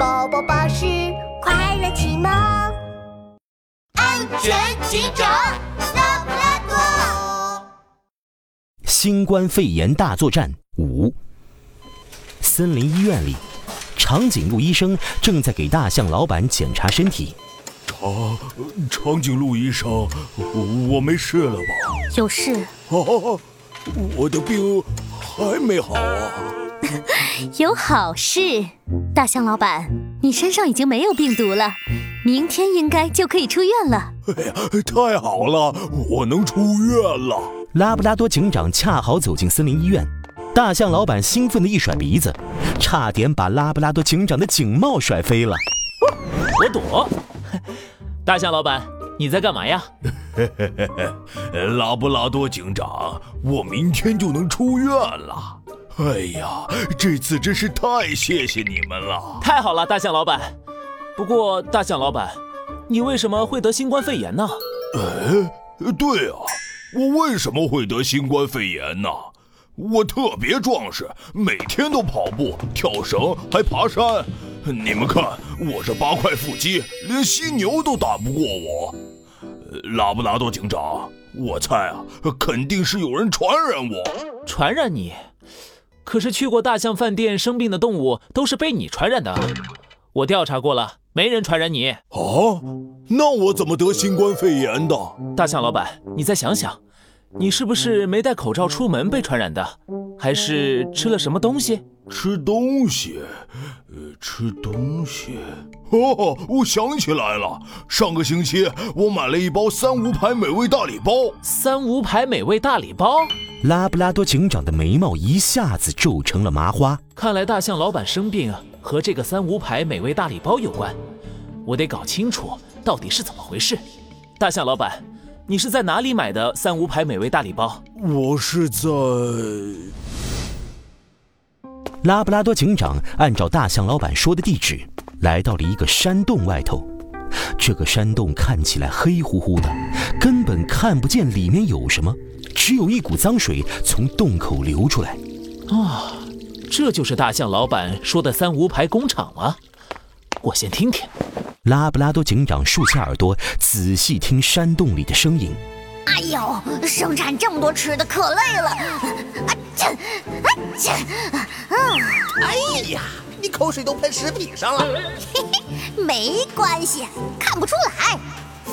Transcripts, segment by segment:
宝宝巴士快乐启蒙，安全警长拉布拉多。新冠肺炎大作战五。森林医院里，长颈鹿医生正在给大象老板检查身体。长长颈鹿医生，我没事了吧？有事。啊，我的病还没好啊。有好事，大象老板，你身上已经没有病毒了，明天应该就可以出院了。哎呀，太好了，我能出院了！拉布拉多警长恰好走进森林医院，大象老板兴奋地一甩鼻子，差点把拉布拉多警长的警帽甩飞了。我躲。大象老板，你在干嘛呀？拉布拉多警长，我明天就能出院了。哎呀，这次真是太谢谢你们了！太好了，大象老板。不过，大象老板，你为什么会得新冠肺炎呢？哎，对啊，我为什么会得新冠肺炎呢？我特别壮实，每天都跑步、跳绳，还爬山。你们看，我这八块腹肌，连犀牛都打不过我。拉布拉多警长，我猜啊，肯定是有人传染我。传染你？可是去过大象饭店生病的动物都是被你传染的，我调查过了，没人传染你。哦，那我怎么得新冠肺炎的？大象老板，你再想想，你是不是没戴口罩出门被传染的，还是吃了什么东西？吃东西，呃，吃东西。哦，我想起来了，上个星期我买了一包三无牌美味大礼包。三无牌美味大礼包。拉布拉多警长的眉毛一下子皱成了麻花。看来大象老板生病和这个三无牌美味大礼包有关，我得搞清楚到底是怎么回事。大象老板，你是在哪里买的三无牌美味大礼包？我是在……拉布拉多警长按照大象老板说的地址，来到了一个山洞外头。这个山洞看起来黑乎乎的，根本看不见里面有什么。只有一股脏水从洞口流出来，啊，这就是大象老板说的三无牌工厂吗？我先听听。拉布拉多警长竖起耳朵，仔细听山洞里的声音。哎呦，生产这么多吃的可累了。啊这，啊这，嗯，哎呀，你口水都喷食品上了。嘿嘿，没关系，看不出来。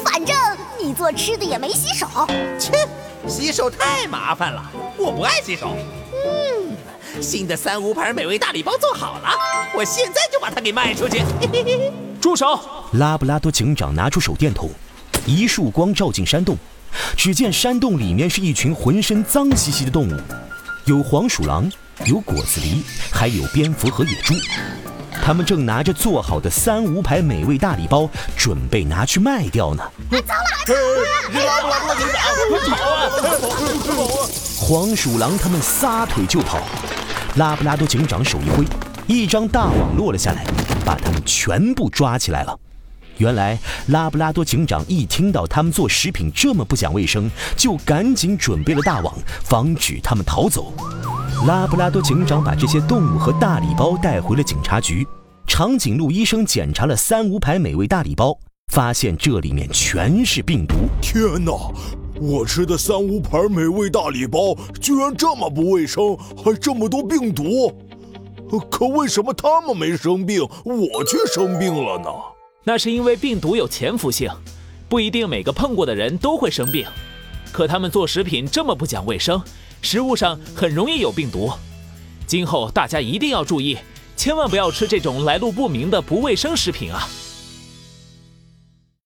反正你做吃的也没洗手。切。洗手太麻烦了，我不爱洗手。嗯，新的三无牌美味大礼包做好了，我现在就把它给卖出去。住手！拉布拉多警长拿出手电筒，一束光照进山洞，只见山洞里面是一群浑身脏兮兮的动物，有黄鼠狼，有果子狸，还有蝙蝠和野猪。他们正拿着做好的三无牌美味大礼包，准备拿去卖掉呢。走了！拉布拉多警长，跑啊！跑啊！黄鼠狼他们撒腿就跑。拉布拉多警长手一挥，一张大网落了下来，把他们全部抓起来了。原来拉布拉多警长一听到他们做食品这么不讲卫生，就赶紧准备了大网，防止他们逃走。拉布拉多警长把这些动物和大礼包带回了警察局。长颈鹿医生检查了三无牌美味大礼包，发现这里面全是病毒。天哪！我吃的三无牌美味大礼包居然这么不卫生，还这么多病毒。可为什么他们没生病，我却生病了呢？那是因为病毒有潜伏性，不一定每个碰过的人都会生病。可他们做食品这么不讲卫生，食物上很容易有病毒。今后大家一定要注意。千万不要吃这种来路不明的不卫生食品啊！